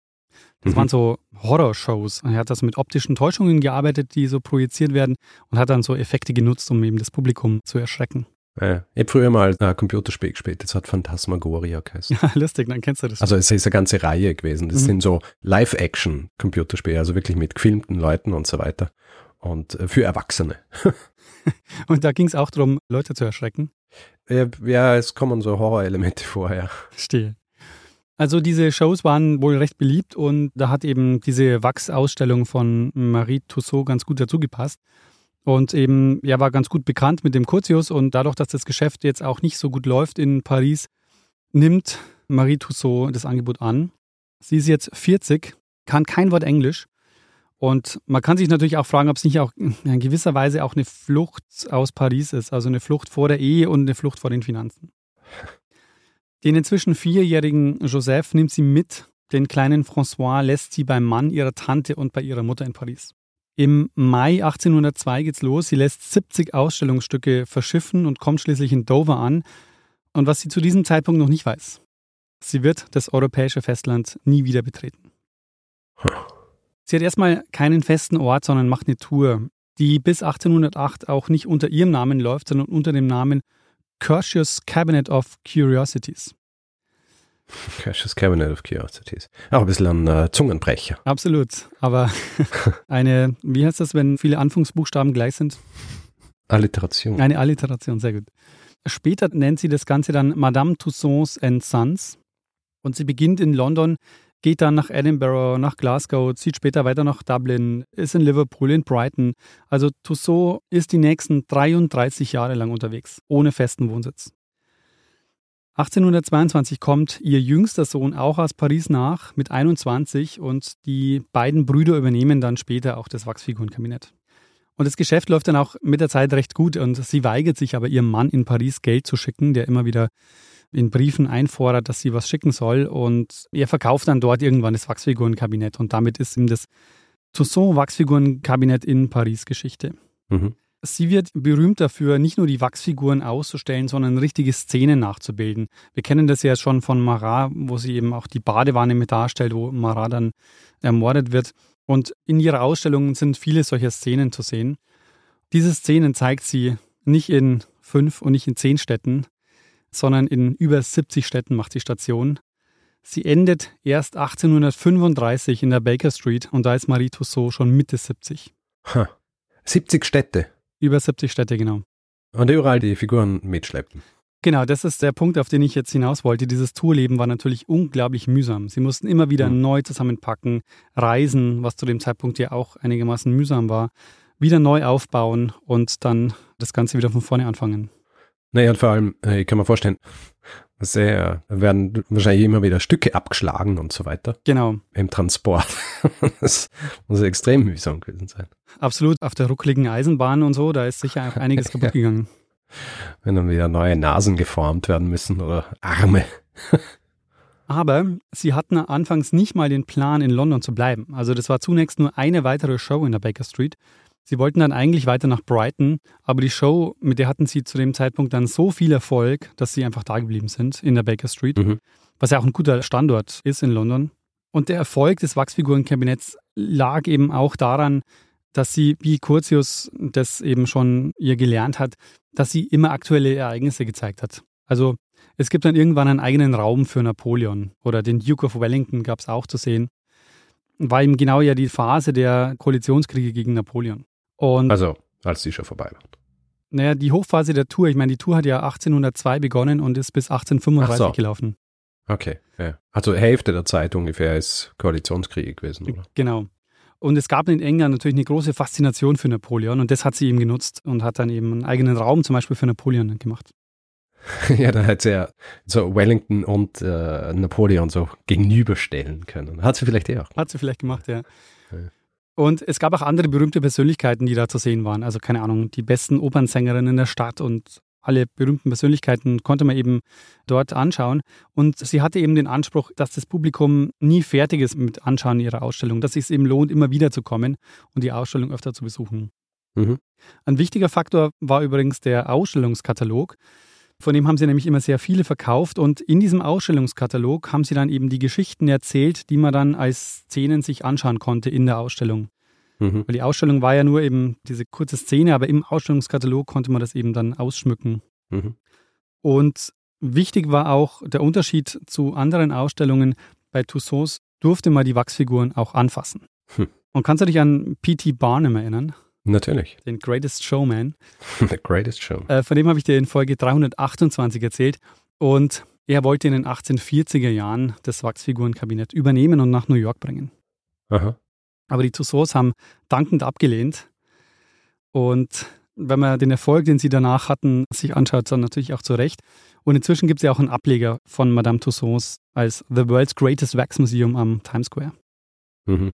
Das mhm. waren so Horrorshows. Er hat also mit optischen Täuschungen gearbeitet, die so projiziert werden und hat dann so Effekte genutzt, um eben das Publikum zu erschrecken. Ja, ich habe früher mal ein Computerspiel gespielt, das hat Phantasmagoria geheißen. Ja, <laughs> lustig, dann kennst du das. Also es ist eine ganze Reihe gewesen. Das mhm. sind so Live-Action-Computerspiele, also wirklich mit gefilmten Leuten und so weiter. Und äh, für Erwachsene. <laughs> <laughs> und da ging es auch darum, Leute zu erschrecken? Ja, ja, es kommen so Horrorelemente vorher. Stehe. Also diese Shows waren wohl recht beliebt und da hat eben diese Wachsausstellung von Marie Tussaud ganz gut dazu gepasst. Und eben, er war ganz gut bekannt mit dem Curtius und dadurch, dass das Geschäft jetzt auch nicht so gut läuft in Paris, nimmt Marie Tussaud das Angebot an. Sie ist jetzt 40, kann kein Wort Englisch. Und man kann sich natürlich auch fragen, ob es nicht auch in gewisser Weise auch eine Flucht aus Paris ist, also eine Flucht vor der Ehe und eine Flucht vor den Finanzen. Den inzwischen vierjährigen Joseph nimmt sie mit, den kleinen François lässt sie beim Mann ihrer Tante und bei ihrer Mutter in Paris. Im Mai 1802 geht's los. Sie lässt 70 Ausstellungsstücke verschiffen und kommt schließlich in Dover an. Und was sie zu diesem Zeitpunkt noch nicht weiß, sie wird das europäische Festland nie wieder betreten. Sie hat erstmal keinen festen Ort, sondern macht eine Tour, die bis 1808 auch nicht unter ihrem Namen läuft, sondern unter dem Namen Curtius Cabinet of Curiosities. Cash's Cabinet of Curiosities. Auch ein bisschen ein äh, Zungenbrecher. Absolut. Aber <laughs> eine, wie heißt das, wenn viele Anfangsbuchstaben gleich sind? Alliteration. Eine Alliteration, sehr gut. Später nennt sie das Ganze dann Madame Tussauds and Sons. Und sie beginnt in London, geht dann nach Edinburgh, nach Glasgow, zieht später weiter nach Dublin, ist in Liverpool, in Brighton. Also Tussaud ist die nächsten 33 Jahre lang unterwegs, ohne festen Wohnsitz. 1822 kommt ihr jüngster Sohn auch aus Paris nach mit 21 und die beiden Brüder übernehmen dann später auch das Wachsfigurenkabinett. Und das Geschäft läuft dann auch mit der Zeit recht gut und sie weigert sich aber ihrem Mann in Paris Geld zu schicken, der immer wieder in Briefen einfordert, dass sie was schicken soll und er verkauft dann dort irgendwann das Wachsfigurenkabinett und damit ist ihm das Toussaint Wachsfigurenkabinett in Paris Geschichte. Mhm. Sie wird berühmt dafür, nicht nur die Wachsfiguren auszustellen, sondern richtige Szenen nachzubilden. Wir kennen das ja schon von Marat, wo sie eben auch die Badewanne mit darstellt, wo Marat dann ermordet wird. Und in ihrer Ausstellung sind viele solcher Szenen zu sehen. Diese Szenen zeigt sie nicht in fünf und nicht in zehn Städten, sondern in über 70 Städten macht sie Station. Sie endet erst 1835 in der Baker Street und da ist Marie Tussaud schon Mitte 70. Ha. 70 Städte. Über 70 Städte, genau. Und überall die Figuren mitschleppen. Genau, das ist der Punkt, auf den ich jetzt hinaus wollte. Dieses Tourleben war natürlich unglaublich mühsam. Sie mussten immer wieder mhm. neu zusammenpacken, reisen, was zu dem Zeitpunkt ja auch einigermaßen mühsam war, wieder neu aufbauen und dann das Ganze wieder von vorne anfangen. Naja, und vor allem, äh, ich kann mir vorstellen, sehr, werden wahrscheinlich immer wieder Stücke abgeschlagen und so weiter. Genau. Im Transport. <laughs> das muss extrem mühsam gewesen sein. Absolut. Auf der ruckligen Eisenbahn und so, da ist sicher auch einiges <laughs> kaputt gegangen. Wenn dann wieder neue Nasen geformt werden müssen oder Arme. <laughs> Aber sie hatten anfangs nicht mal den Plan, in London zu bleiben. Also das war zunächst nur eine weitere Show in der Baker Street. Sie wollten dann eigentlich weiter nach Brighton, aber die Show, mit der hatten sie zu dem Zeitpunkt dann so viel Erfolg, dass sie einfach da geblieben sind in der Baker Street, mhm. was ja auch ein guter Standort ist in London. Und der Erfolg des Wachsfigurenkabinetts lag eben auch daran, dass sie, wie Curtius das eben schon ihr gelernt hat, dass sie immer aktuelle Ereignisse gezeigt hat. Also es gibt dann irgendwann einen eigenen Raum für Napoleon oder den Duke of Wellington gab es auch zu sehen. War eben genau ja die Phase der Koalitionskriege gegen Napoleon. Und also, als die schon vorbei war. Naja, die Hochphase der Tour, ich meine, die Tour hat ja 1802 begonnen und ist bis 1835 so. gelaufen. Okay, ja. Also Hälfte der Zeit ungefähr ist Koalitionskrieg gewesen, oder? Genau. Und es gab in England natürlich eine große Faszination für Napoleon und das hat sie eben genutzt und hat dann eben einen eigenen Raum zum Beispiel für Napoleon gemacht. <laughs> ja, da hätte sie ja so Wellington und äh, Napoleon so gegenüberstellen können. Hat sie vielleicht eh auch. Hat sie vielleicht gemacht, ja. Und es gab auch andere berühmte Persönlichkeiten, die da zu sehen waren. Also keine Ahnung, die besten Opernsängerinnen der Stadt und alle berühmten Persönlichkeiten konnte man eben dort anschauen. Und sie hatte eben den Anspruch, dass das Publikum nie fertig ist mit Anschauen ihrer Ausstellung, dass es eben lohnt, immer wieder zu kommen und die Ausstellung öfter zu besuchen. Mhm. Ein wichtiger Faktor war übrigens der Ausstellungskatalog. Von dem haben sie nämlich immer sehr viele verkauft und in diesem Ausstellungskatalog haben sie dann eben die Geschichten erzählt, die man dann als Szenen sich anschauen konnte in der Ausstellung. Mhm. Weil die Ausstellung war ja nur eben diese kurze Szene, aber im Ausstellungskatalog konnte man das eben dann ausschmücken. Mhm. Und wichtig war auch der Unterschied zu anderen Ausstellungen. Bei Tussauds durfte man die Wachsfiguren auch anfassen. Hm. Und kannst du dich an P.T. Barnum erinnern? Natürlich. Den Greatest Showman. <laughs> The Greatest Show. Äh, von dem habe ich dir in Folge 328 erzählt. Und er wollte in den 1840er Jahren das Wachsfigurenkabinett übernehmen und nach New York bringen. Aha. Aber die Tussauds haben dankend abgelehnt. Und wenn man den Erfolg, den sie danach hatten, sich anschaut, dann natürlich auch zu Recht. Und inzwischen gibt es ja auch einen Ableger von Madame Tussauds als The World's Greatest Wax Museum am Times Square. Mhm.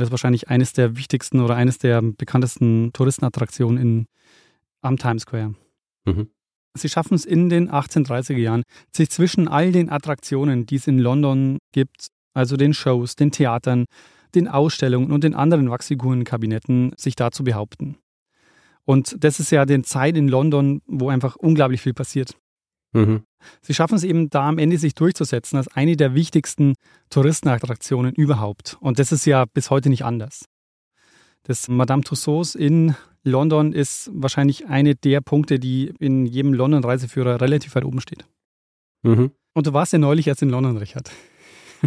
Das ist wahrscheinlich eines der wichtigsten oder eines der bekanntesten Touristenattraktionen in, am Times Square. Mhm. Sie schaffen es in den 1830er Jahren, sich zwischen all den Attraktionen, die es in London gibt, also den Shows, den Theatern, den Ausstellungen und den anderen Wachsfigurenkabinetten, sich da zu behaupten. Und das ist ja die Zeit in London, wo einfach unglaublich viel passiert. Mhm. Sie schaffen es eben da am Ende sich durchzusetzen als eine der wichtigsten Touristenattraktionen überhaupt. Und das ist ja bis heute nicht anders. Das Madame Tussauds in London ist wahrscheinlich eine der Punkte, die in jedem London-Reiseführer relativ weit oben steht. Mhm. Und du warst ja neulich erst in London, Richard.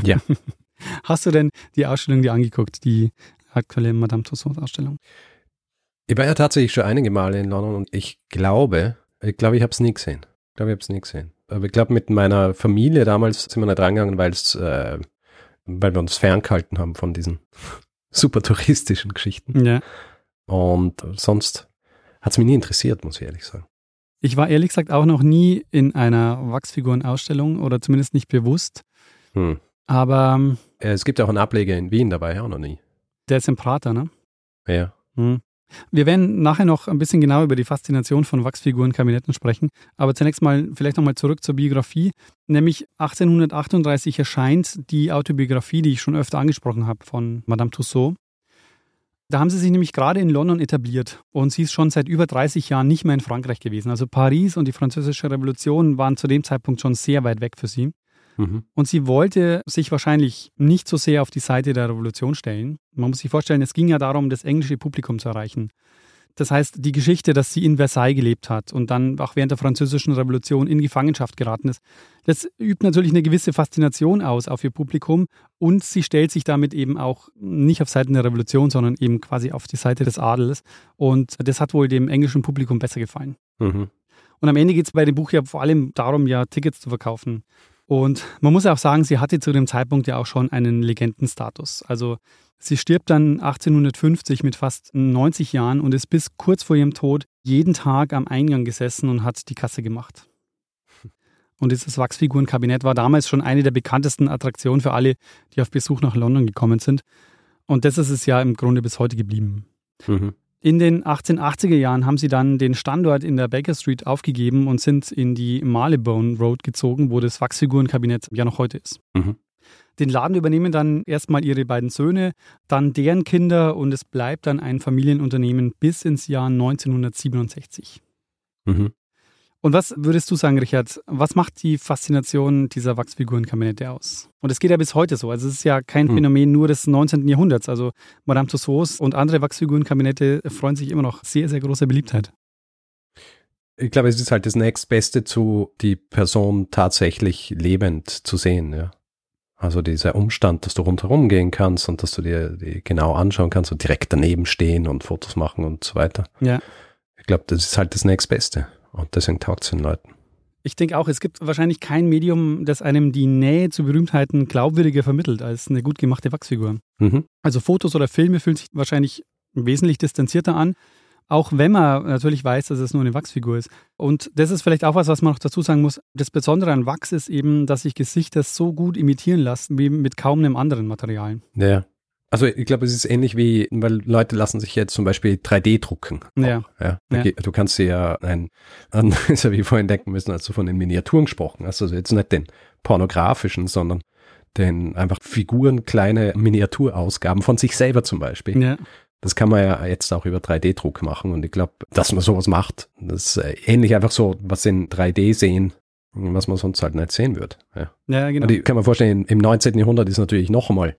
Ja. <laughs> Hast du denn die Ausstellung dir angeguckt, die aktuelle Madame Tussauds-Ausstellung? Ich war ja tatsächlich schon einige Male in London und ich glaube, ich glaube, ich habe es nie gesehen. Ich glaube, ich habe es nie gesehen. Aber ich glaube, mit meiner Familie damals sind wir nicht reingegangen, weil's, äh, weil wir uns ferngehalten haben von diesen <laughs> super touristischen Geschichten. Ja. Und sonst hat es mich nie interessiert, muss ich ehrlich sagen. Ich war ehrlich gesagt auch noch nie in einer Wachsfigurenausstellung oder zumindest nicht bewusst. Hm. Aber. Ähm, es gibt ja auch einen Ableger in Wien dabei, auch noch nie. Der ist im Prater, ne? Ja. Hm. Wir werden nachher noch ein bisschen genauer über die Faszination von Wachsfigurenkabinetten sprechen, aber zunächst mal vielleicht nochmal zurück zur Biografie. Nämlich 1838 erscheint die Autobiografie, die ich schon öfter angesprochen habe, von Madame Tussaud. Da haben sie sich nämlich gerade in London etabliert und sie ist schon seit über 30 Jahren nicht mehr in Frankreich gewesen. Also Paris und die Französische Revolution waren zu dem Zeitpunkt schon sehr weit weg für sie. Mhm. Und sie wollte sich wahrscheinlich nicht so sehr auf die Seite der Revolution stellen. Man muss sich vorstellen, es ging ja darum, das englische Publikum zu erreichen. Das heißt, die Geschichte, dass sie in Versailles gelebt hat und dann auch während der Französischen Revolution in Gefangenschaft geraten ist, das übt natürlich eine gewisse Faszination aus auf ihr Publikum und sie stellt sich damit eben auch nicht auf Seiten der Revolution, sondern eben quasi auf die Seite des Adels. Und das hat wohl dem englischen Publikum besser gefallen. Mhm. Und am Ende geht es bei dem Buch ja vor allem darum, ja Tickets zu verkaufen. Und man muss auch sagen, sie hatte zu dem Zeitpunkt ja auch schon einen Legendenstatus. Also Sie stirbt dann 1850 mit fast 90 Jahren und ist bis kurz vor ihrem Tod jeden Tag am Eingang gesessen und hat die Kasse gemacht. Und dieses Wachsfigurenkabinett war damals schon eine der bekanntesten Attraktionen für alle, die auf Besuch nach London gekommen sind. Und das ist es ja im Grunde bis heute geblieben. Mhm. In den 1880er Jahren haben sie dann den Standort in der Baker Street aufgegeben und sind in die Marylebone Road gezogen, wo das Wachsfigurenkabinett ja noch heute ist. Mhm. Den Laden übernehmen dann erstmal ihre beiden Söhne, dann deren Kinder und es bleibt dann ein Familienunternehmen bis ins Jahr 1967. Mhm. Und was würdest du sagen, Richard, was macht die Faszination dieser Wachsfigurenkabinette aus? Und es geht ja bis heute so. Also es ist ja kein hm. Phänomen nur des 19. Jahrhunderts. Also Madame Tussauds und andere Wachsfigurenkabinette freuen sich immer noch sehr, sehr großer Beliebtheit. Ich glaube, es ist halt das nächstbeste zu die Person tatsächlich lebend zu sehen, ja. Also dieser Umstand, dass du rundherum gehen kannst und dass du dir die genau anschauen kannst und direkt daneben stehen und Fotos machen und so weiter. Ja. Ich glaube, das ist halt das nächstbeste. Und deswegen taugt es den Leuten. Ich denke auch, es gibt wahrscheinlich kein Medium, das einem die Nähe zu Berühmtheiten glaubwürdiger vermittelt als eine gut gemachte Wachsfigur. Mhm. Also Fotos oder Filme fühlen sich wahrscheinlich wesentlich distanzierter an, auch wenn man natürlich weiß, dass es nur eine Wachsfigur ist. Und das ist vielleicht auch was, was man noch dazu sagen muss. Das Besondere an Wachs ist eben, dass sich Gesichter so gut imitieren lassen wie mit kaum einem anderen Material. Ja. Also ich glaube, es ist ähnlich wie, weil Leute lassen sich jetzt zum Beispiel 3D drucken. Ja. ja. ja. Du kannst dir ja ein, <laughs> an, ist ja wie vorhin denken müssen, als du von den Miniaturen gesprochen hast. Also jetzt nicht den pornografischen, sondern den einfach Figuren, kleine Miniaturausgaben von sich selber zum Beispiel. Ja. Das kann man ja jetzt auch über 3D-Druck machen und ich glaube, dass man sowas macht, das ist ähnlich einfach so, was in 3D sehen, was man sonst halt nicht sehen würde. Ja, ja genau. Und ich kann mir vorstellen, im 19. Jahrhundert ist natürlich noch einmal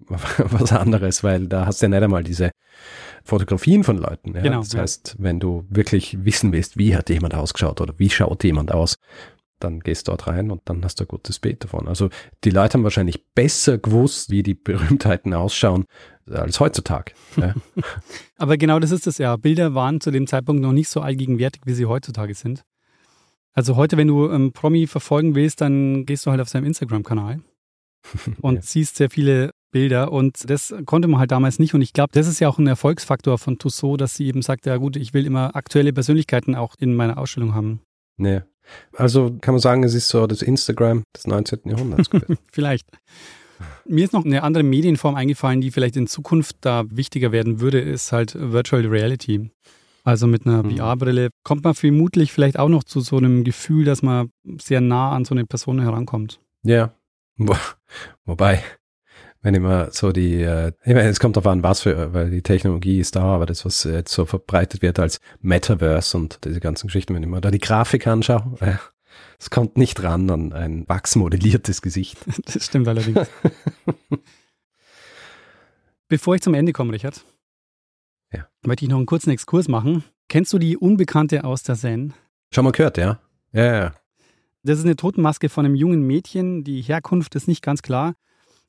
<laughs> was anderes, weil da hast du ja nicht einmal diese Fotografien von Leuten. Ja? Genau, das ja. heißt, wenn du wirklich wissen willst, wie hat jemand ausgeschaut oder wie schaut jemand aus, dann gehst du dort rein und dann hast du ein gutes Bild davon. Also die Leute haben wahrscheinlich besser gewusst, wie die Berühmtheiten ausschauen, als heutzutage. Ja. <laughs> <laughs> Aber genau das ist es ja. Bilder waren zu dem Zeitpunkt noch nicht so allgegenwärtig, wie sie heutzutage sind. Also heute, wenn du ähm, Promi verfolgen willst, dann gehst du halt auf seinem Instagram-Kanal und ja. siehst sehr viele Bilder und das konnte man halt damals nicht und ich glaube, das ist ja auch ein Erfolgsfaktor von Tussaud, dass sie eben sagt, ja gut, ich will immer aktuelle Persönlichkeiten auch in meiner Ausstellung haben. Nee. Also kann man sagen, es ist so das Instagram des 19. Jahrhunderts. <laughs> vielleicht. Mir ist noch eine andere Medienform eingefallen, die vielleicht in Zukunft da wichtiger werden würde, ist halt Virtual Reality. Also mit einer mhm. VR-Brille kommt man vermutlich vielleicht auch noch zu so einem Gefühl, dass man sehr nah an so eine Person herankommt. Ja. Wobei, wenn immer so die, äh, ich meine, es kommt darauf an, was für, weil die Technologie ist da, aber das, was jetzt so verbreitet wird als Metaverse und diese ganzen Geschichten, wenn ich mir da die Grafik anschaue, äh, es kommt nicht ran an ein wachsmodelliertes Gesicht. <laughs> Das stimmt allerdings. <laughs> Bevor ich zum Ende komme, Richard, ja. möchte ich noch einen kurzen Exkurs machen. Kennst du die Unbekannte aus der Seine? Schon mal gehört, ja? Ja, ja. Das ist eine Totenmaske von einem jungen Mädchen. Die Herkunft ist nicht ganz klar.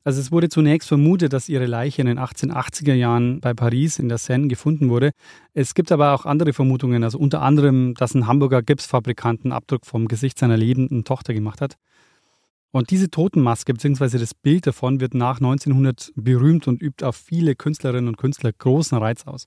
Also es wurde zunächst vermutet, dass ihre Leiche in den 1880er Jahren bei Paris in der Seine gefunden wurde. Es gibt aber auch andere Vermutungen, also unter anderem, dass ein Hamburger Gipsfabrikant einen Abdruck vom Gesicht seiner lebenden Tochter gemacht hat. Und diese Totenmaske bzw. das Bild davon wird nach 1900 berühmt und übt auf viele Künstlerinnen und Künstler großen Reiz aus.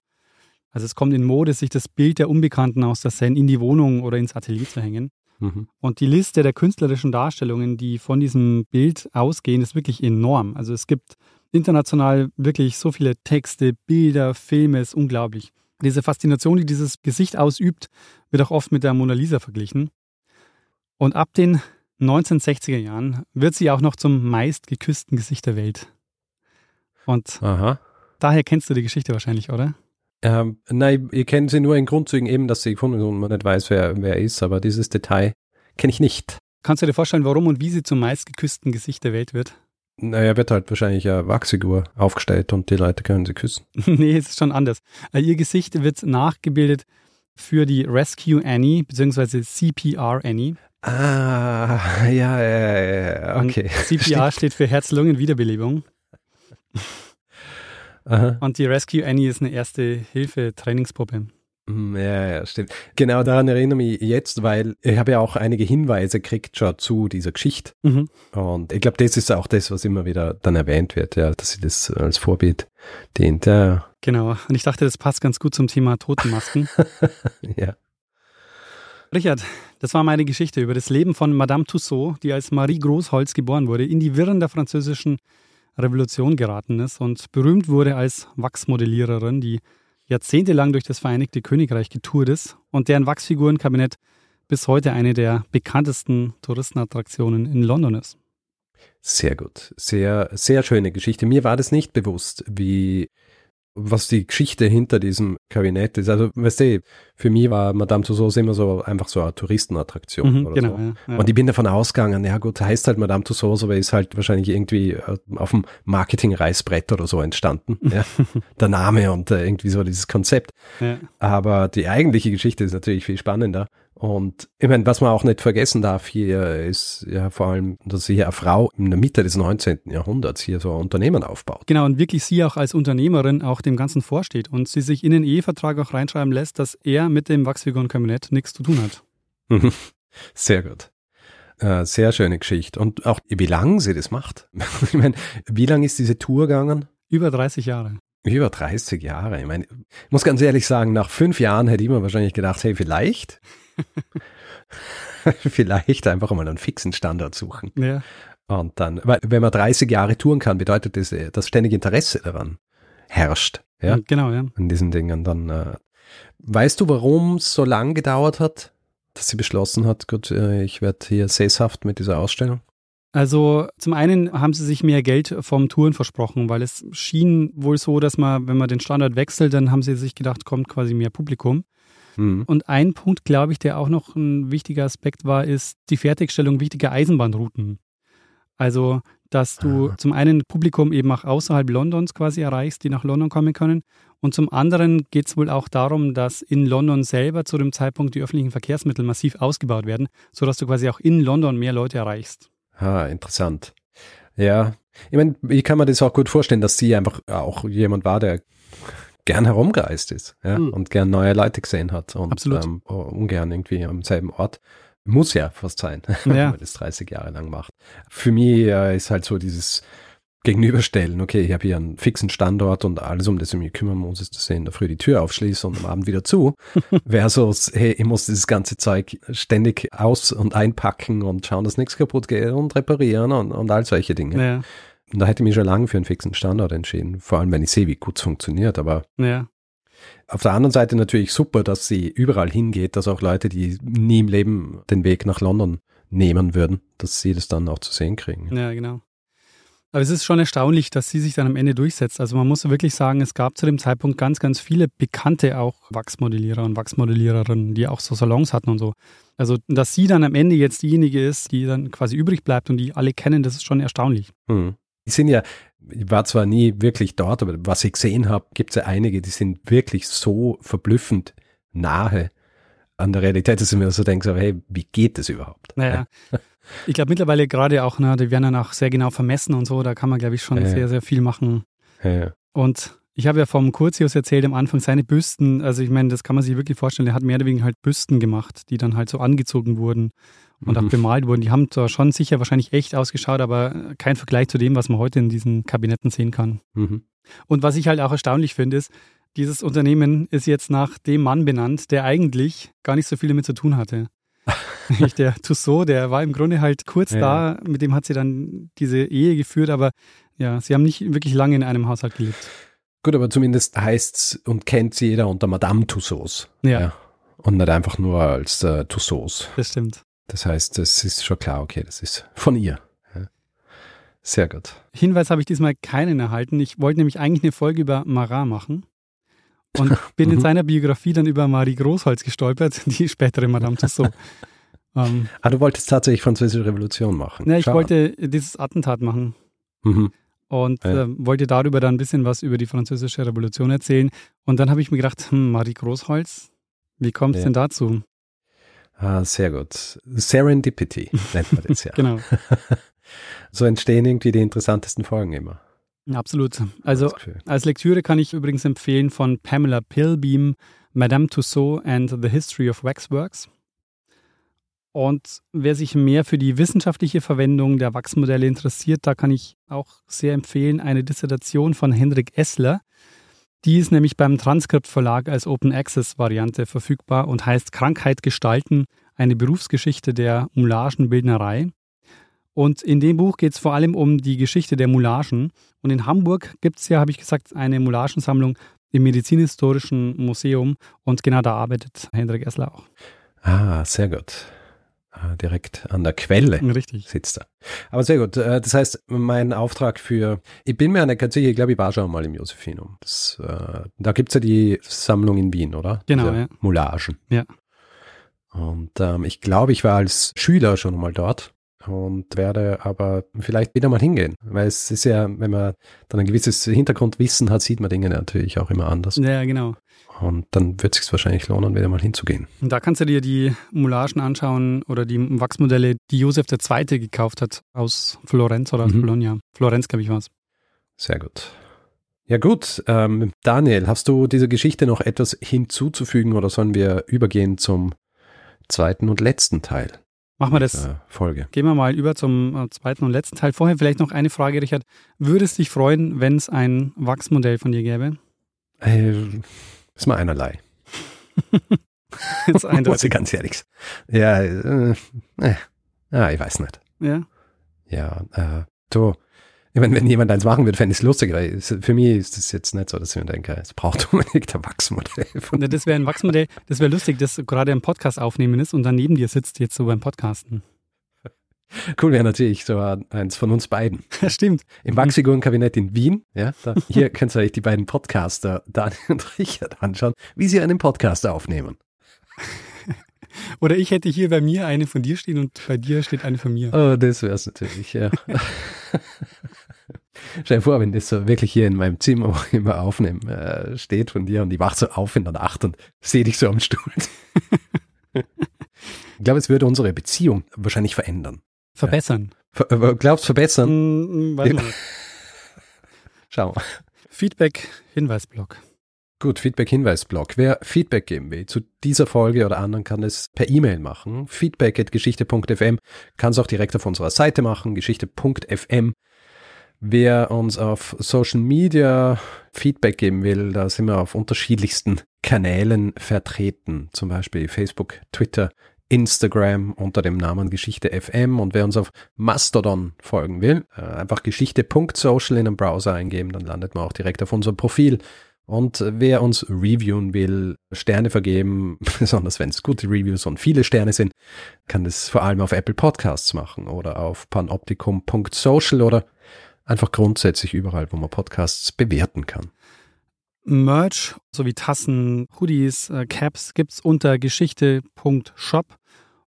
Also es kommt in Mode, sich das Bild der Unbekannten aus der Seine in die Wohnung oder ins Atelier zu hängen. Mhm. Und die Liste der künstlerischen Darstellungen, die von diesem Bild ausgehen, ist wirklich enorm. Also es gibt international wirklich so viele Texte, Bilder, Filme, ist unglaublich. Diese Faszination, die dieses Gesicht ausübt, wird auch oft mit der Mona Lisa verglichen. Und ab den 1960er Jahren wird sie auch noch zum meistgeküssten Gesicht der Welt. Und Aha. daher kennst du die Geschichte wahrscheinlich, oder? Ähm, nein, ihr kennt sie nur in Grundzügen eben, dass sie gefunden ist und man nicht weiß, wer, wer ist, aber dieses Detail kenne ich nicht. Kannst du dir vorstellen, warum und wie sie zum meistgeküssten Gesicht der Welt wird? Naja, wird halt wahrscheinlich eine Wachsfigur aufgestellt und die Leute können sie küssen. <laughs> nee, es ist schon anders. Äh, ihr Gesicht wird nachgebildet für die Rescue Annie, beziehungsweise CPR Annie. Ah, ja, ja, ja, okay. Und CPR steht für Herz-Lungen-Wiederbelebung. <laughs> Aha. Und die Rescue Annie ist eine erste Hilfe-Trainingspuppe. Hm, ja, ja, stimmt. Genau daran erinnere ich mich jetzt, weil ich habe ja auch einige Hinweise gekriegt schon zu dieser Geschichte. Mhm. Und ich glaube, das ist auch das, was immer wieder dann erwähnt wird, ja, dass sie das als Vorbild dient. Ja. Genau. Und ich dachte, das passt ganz gut zum Thema Totenmasken. <laughs> ja. Richard, das war meine Geschichte über das Leben von Madame Tussaud, die als Marie Großholz geboren wurde, in die Wirren der französischen Revolution geraten ist und berühmt wurde als Wachsmodelliererin, die jahrzehntelang durch das Vereinigte Königreich getourt ist und deren Wachsfigurenkabinett bis heute eine der bekanntesten Touristenattraktionen in London ist. Sehr gut. Sehr, sehr schöne Geschichte. Mir war das nicht bewusst, wie was die Geschichte hinter diesem Kabinett ist. Also, weißt du, für mich war Madame Tussauds immer so einfach so eine Touristenattraktion mhm, oder genau, so. Ja, ja. Und ich bin davon ausgegangen, ja gut, heißt halt Madame Tussauds, aber ist halt wahrscheinlich irgendwie äh, auf dem Marketing-Reißbrett oder so entstanden. <laughs> ja. Der Name und äh, irgendwie so dieses Konzept. Aber die eigentliche Geschichte ist natürlich viel spannender. Und ich meine, was man auch nicht vergessen darf hier ist ja vor allem, dass hier eine Frau in der Mitte des 19. Jahrhunderts hier so ein Unternehmen aufbaut. Genau, und wirklich sie auch als Unternehmerin auch dem Ganzen vorsteht und sie sich in den Ehevertrag auch reinschreiben lässt, dass er mit dem Wachsfigurenkabinett nichts zu tun hat. Mhm. Sehr gut. Äh, sehr schöne Geschichte. Und auch wie lange sie das macht. <laughs> ich meine, wie lange ist diese Tour gegangen? Über 30 Jahre. Über 30 Jahre. Ich meine, ich muss ganz ehrlich sagen, nach fünf Jahren hätte ich mir wahrscheinlich gedacht, hey, vielleicht <laughs> Vielleicht einfach mal einen fixen Standard suchen. Ja. Und dann, weil wenn man 30 Jahre touren kann, bedeutet das, äh, dass ständig Interesse daran herrscht. Ja, genau, ja. An diesen Dingen dann. Äh, weißt du, warum es so lang gedauert hat, dass sie beschlossen hat, gut, äh, ich werde hier sesshaft mit dieser Ausstellung? Also zum einen haben sie sich mehr Geld vom Touren versprochen, weil es schien wohl so, dass man, wenn man den Standard wechselt, dann haben sie sich gedacht, kommt quasi mehr Publikum. Mhm. Und ein Punkt, glaube ich, der auch noch ein wichtiger Aspekt war, ist die Fertigstellung wichtiger Eisenbahnrouten. Also, dass du ah. zum einen Publikum eben auch außerhalb Londons quasi erreichst, die nach London kommen können. Und zum anderen geht es wohl auch darum, dass in London selber zu dem Zeitpunkt die öffentlichen Verkehrsmittel massiv ausgebaut werden, sodass du quasi auch in London mehr Leute erreichst. Ah, interessant. Ja, ich meine, ich kann mir das auch gut vorstellen, dass sie einfach auch jemand war, der gern herumgereist ist ja, mhm. und gern neue Leute gesehen hat und. Ähm, ungern irgendwie am selben Ort. Muss ja fast sein, <laughs> ja. wenn man das 30 Jahre lang macht. Für mich äh, ist halt so dieses Gegenüberstellen, okay, ich habe hier einen fixen Standort und alles, um das ich mich kümmern muss, ist, dass ich in der Früh die Tür aufschließe und am Abend wieder zu. <laughs> Versus, hey, ich muss dieses ganze Zeug ständig aus- und einpacken und schauen, dass nichts kaputt geht und reparieren und, und all solche Dinge. Ja. Und da hätte ich mich schon lange für einen fixen Standard entschieden, vor allem wenn ich sehe, wie gut es funktioniert. Aber ja. auf der anderen Seite natürlich super, dass sie überall hingeht, dass auch Leute, die nie im Leben den Weg nach London nehmen würden, dass sie das dann auch zu sehen kriegen. Ja, genau. Aber es ist schon erstaunlich, dass sie sich dann am Ende durchsetzt. Also man muss wirklich sagen, es gab zu dem Zeitpunkt ganz, ganz viele bekannte auch Wachsmodellierer und Wachsmodelliererinnen, die auch so Salons hatten und so. Also dass sie dann am Ende jetzt diejenige ist, die dann quasi übrig bleibt und die alle kennen, das ist schon erstaunlich. Hm. Die sind ja, ich war zwar nie wirklich dort, aber was ich gesehen habe, gibt es ja einige, die sind wirklich so verblüffend nahe an der Realität, dass ich mir so denke, so, hey, wie geht das überhaupt? Naja. <laughs> Ich glaube mittlerweile gerade auch, ne, die werden dann auch sehr genau vermessen und so, da kann man, glaube ich, schon ja. sehr, sehr viel machen. Ja. Und ich habe ja vom Curtius erzählt am Anfang, seine Büsten, also ich meine, das kann man sich wirklich vorstellen, er hat mehr oder weniger halt Büsten gemacht, die dann halt so angezogen wurden und mhm. auch bemalt wurden. Die haben zwar schon sicher wahrscheinlich echt ausgeschaut, aber kein Vergleich zu dem, was man heute in diesen Kabinetten sehen kann. Mhm. Und was ich halt auch erstaunlich finde, ist, dieses Unternehmen ist jetzt nach dem Mann benannt, der eigentlich gar nicht so viel damit zu tun hatte. <laughs> der Tussaud, der war im Grunde halt kurz ja. da, mit dem hat sie dann diese Ehe geführt, aber ja, sie haben nicht wirklich lange in einem Haushalt gelebt. Gut, aber zumindest heißt und kennt sie jeder unter Madame Tussauds. Ja. ja. Und nicht einfach nur als äh, Tussauds. Das stimmt. Das heißt, es ist schon klar, okay, das ist von ihr. Sehr gut. Hinweis habe ich diesmal keinen erhalten. Ich wollte nämlich eigentlich eine Folge über Marat machen und <laughs> bin in mhm. seiner Biografie dann über Marie Großholz gestolpert, <laughs> die spätere Madame Tussauds. <laughs> ähm, ah, du wolltest tatsächlich Französische Revolution machen. Ja, ich Schade. wollte dieses Attentat machen. Mhm. Und ja. äh, wollte darüber dann ein bisschen was über die Französische Revolution erzählen. Und dann habe ich mir gedacht, hm, Marie Großholz, wie kommt es ja. denn dazu? Ah, sehr gut. Serendipity <laughs> nennt man das ja. genau. so entstehen irgendwie die interessantesten Folgen immer. Absolut. Also als Lektüre kann ich übrigens empfehlen von Pamela Pilbeam Madame Tussaud and the History of Waxworks. Und wer sich mehr für die wissenschaftliche Verwendung der Wachsmodelle interessiert, da kann ich auch sehr empfehlen eine Dissertation von Hendrik Essler. Die ist nämlich beim Transkript Verlag als Open Access Variante verfügbar und heißt Krankheit gestalten, eine Berufsgeschichte der Moulagenbildnerei. Und in dem Buch geht es vor allem um die Geschichte der Moulagen. Und in Hamburg gibt es ja, habe ich gesagt, eine Moulagensammlung im Medizinhistorischen Museum. Und genau da arbeitet Hendrik Essler auch. Ah, sehr gut. Ah, direkt an der Quelle Richtig. sitzt er. Aber sehr gut. Äh, das heißt, mein Auftrag für, ich bin mir an der sicher, ich glaube, ich war schon mal im Josephinum. Das, äh, da gibt es ja die Sammlung in Wien, oder? Genau, Diese ja. Moulagen. Ja. Und ähm, ich glaube, ich war als Schüler schon mal dort und werde aber vielleicht wieder mal hingehen, weil es ist ja, wenn man dann ein gewisses Hintergrundwissen hat, sieht man Dinge natürlich auch immer anders. Ja, genau. Und dann wird es sich wahrscheinlich lohnen, wieder mal hinzugehen. Und da kannst du dir die Moulagen anschauen oder die Wachsmodelle, die Josef II. gekauft hat aus Florenz oder aus Mhm. Bologna. Florenz, glaube ich, war es. Sehr gut. Ja gut, ähm, Daniel, hast du dieser Geschichte noch etwas hinzuzufügen oder sollen wir übergehen zum zweiten und letzten Teil Machen wir das. der Folge? Gehen wir mal über zum äh, zweiten und letzten Teil. Vorher vielleicht noch eine Frage, Richard. Würdest dich freuen, wenn es ein Wachsmodell von dir gäbe? Äh, ist mal einerlei. <laughs> Jetzt <laughs> Muss ich eindeutig. ganz ehrlich. Ja, äh, äh, ah, ich weiß nicht. Ja? Ja, äh, du, ich meine, wenn jemand eins machen würde, fände ich es lustig, für mich ist es jetzt nicht so, dass ich mir denke, es braucht <laughs> unbedingt ein Wachsmodell. Ne, Das wäre ein Wachsmodell, das wäre lustig, das gerade im Podcast aufnehmen ist und dann neben dir sitzt jetzt so beim Podcasten. <laughs> cool wäre natürlich so eins von uns beiden. <laughs> Ja, stimmt. Im Wachsfigurenkabinett in Wien, ja, da, hier könnt ihr euch die beiden Podcaster, Daniel und Richard, anschauen, wie sie einen Podcast aufnehmen. Oder ich hätte hier bei mir eine von dir stehen und bei dir steht eine von mir. Oh, das wäre es natürlich, ja. Stell dir vor, wenn das so wirklich hier in meinem Zimmer, wo ich immer aufnehmen, äh, steht von dir und ich wach so auf in der Nacht und sehe dich so am Stuhl. ich glaube, es würde unsere Beziehung wahrscheinlich verändern. Verbessern. Ver äh, glaubst verbessern? Hm, weiß Ja. man nicht. <laughs> Schau mal. Feedback, Hinweisblock. Gut, Feedback-Hinweis-Blog. Wer Feedback geben will zu dieser Folge oder anderen, kann es per E-Mail machen. Feedback.geschichte.fm kann es auch direkt auf unserer Seite machen, geschichte.fm. Wer uns auf Social Media Feedback geben will, da sind wir auf unterschiedlichsten Kanälen vertreten. Zum Beispiel Facebook, Twitter, Instagram unter dem Namen Geschichte FM. Und wer uns auf Mastodon folgen will, äh, einfach geschichte.social in den Browser eingeben, dann landet man auch direkt auf unserem Profil. Und wer uns reviewen will, Sterne vergeben, <laughs> besonders wenn es gute Reviews und viele Sterne sind, kann das vor allem auf Apple Podcasts machen oder auf panoptikum.social oder einfach grundsätzlich überall, wo man Podcasts bewerten kann. Merch sowie Tassen, Hoodies, äh, Caps gibt's unter geschichte.shop.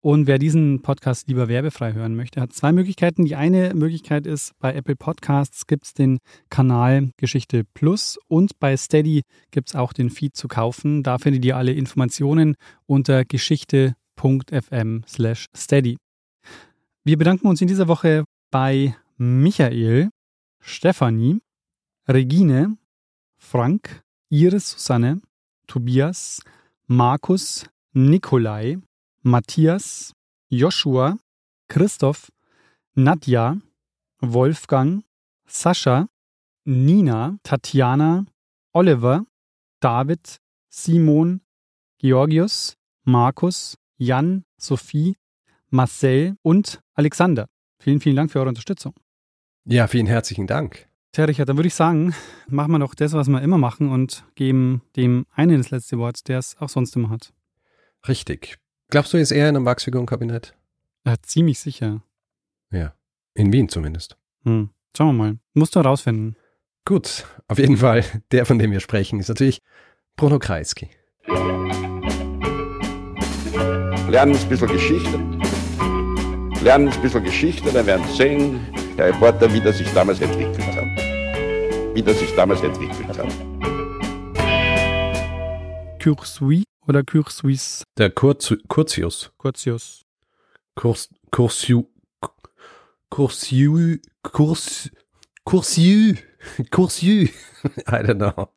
Und wer diesen Podcast lieber werbefrei hören möchte, hat zwei Möglichkeiten. Die eine Möglichkeit ist, bei Apple Podcasts gibt's den Kanal Geschichte Plus und bei Steady gibt's auch den Feed zu kaufen. Da findet ihr alle Informationen unter geschichte.fm slash steady. Wir bedanken uns in dieser Woche bei Michael, Stefanie, Regine, Frank, Iris Susanne, Tobias, Markus, Nikolai, Matthias, Joshua, Christoph, Nadja, Wolfgang, Sascha, Nina, Tatjana, Oliver, David, Simon, Georgius, Markus, Jan, Sophie, Marcel und Alexander. Vielen, vielen Dank für eure Unterstützung. Ja, vielen herzlichen Dank. Tja, Richard, dann würde ich sagen, machen wir doch das, was wir immer machen und geben dem einen das letzte Wort, der es auch sonst immer hat. Richtig. Glaubst du, ist er in einem Wachsfigurenkabinett? Ja, ziemlich sicher. Ja. In Wien zumindest. Hm. Schauen wir mal. Musst du herausfinden. Gut, auf jeden Fall, der, von dem wir sprechen, ist natürlich Bruno Kreisky. Lernen ein bisschen Geschichte. Lernen ein bisschen Geschichte, dann werden Sie sehen, der Reporter, wie das sich damals entwickelt hat. Wie das sich damals entwickelt hat. Cursui oder Cursuis Der Kurz, Curtius. Curtius. Kurs, Kursiu, Kursiu, Kurs, Kursiu, Kursiu. <laughs> I don't know.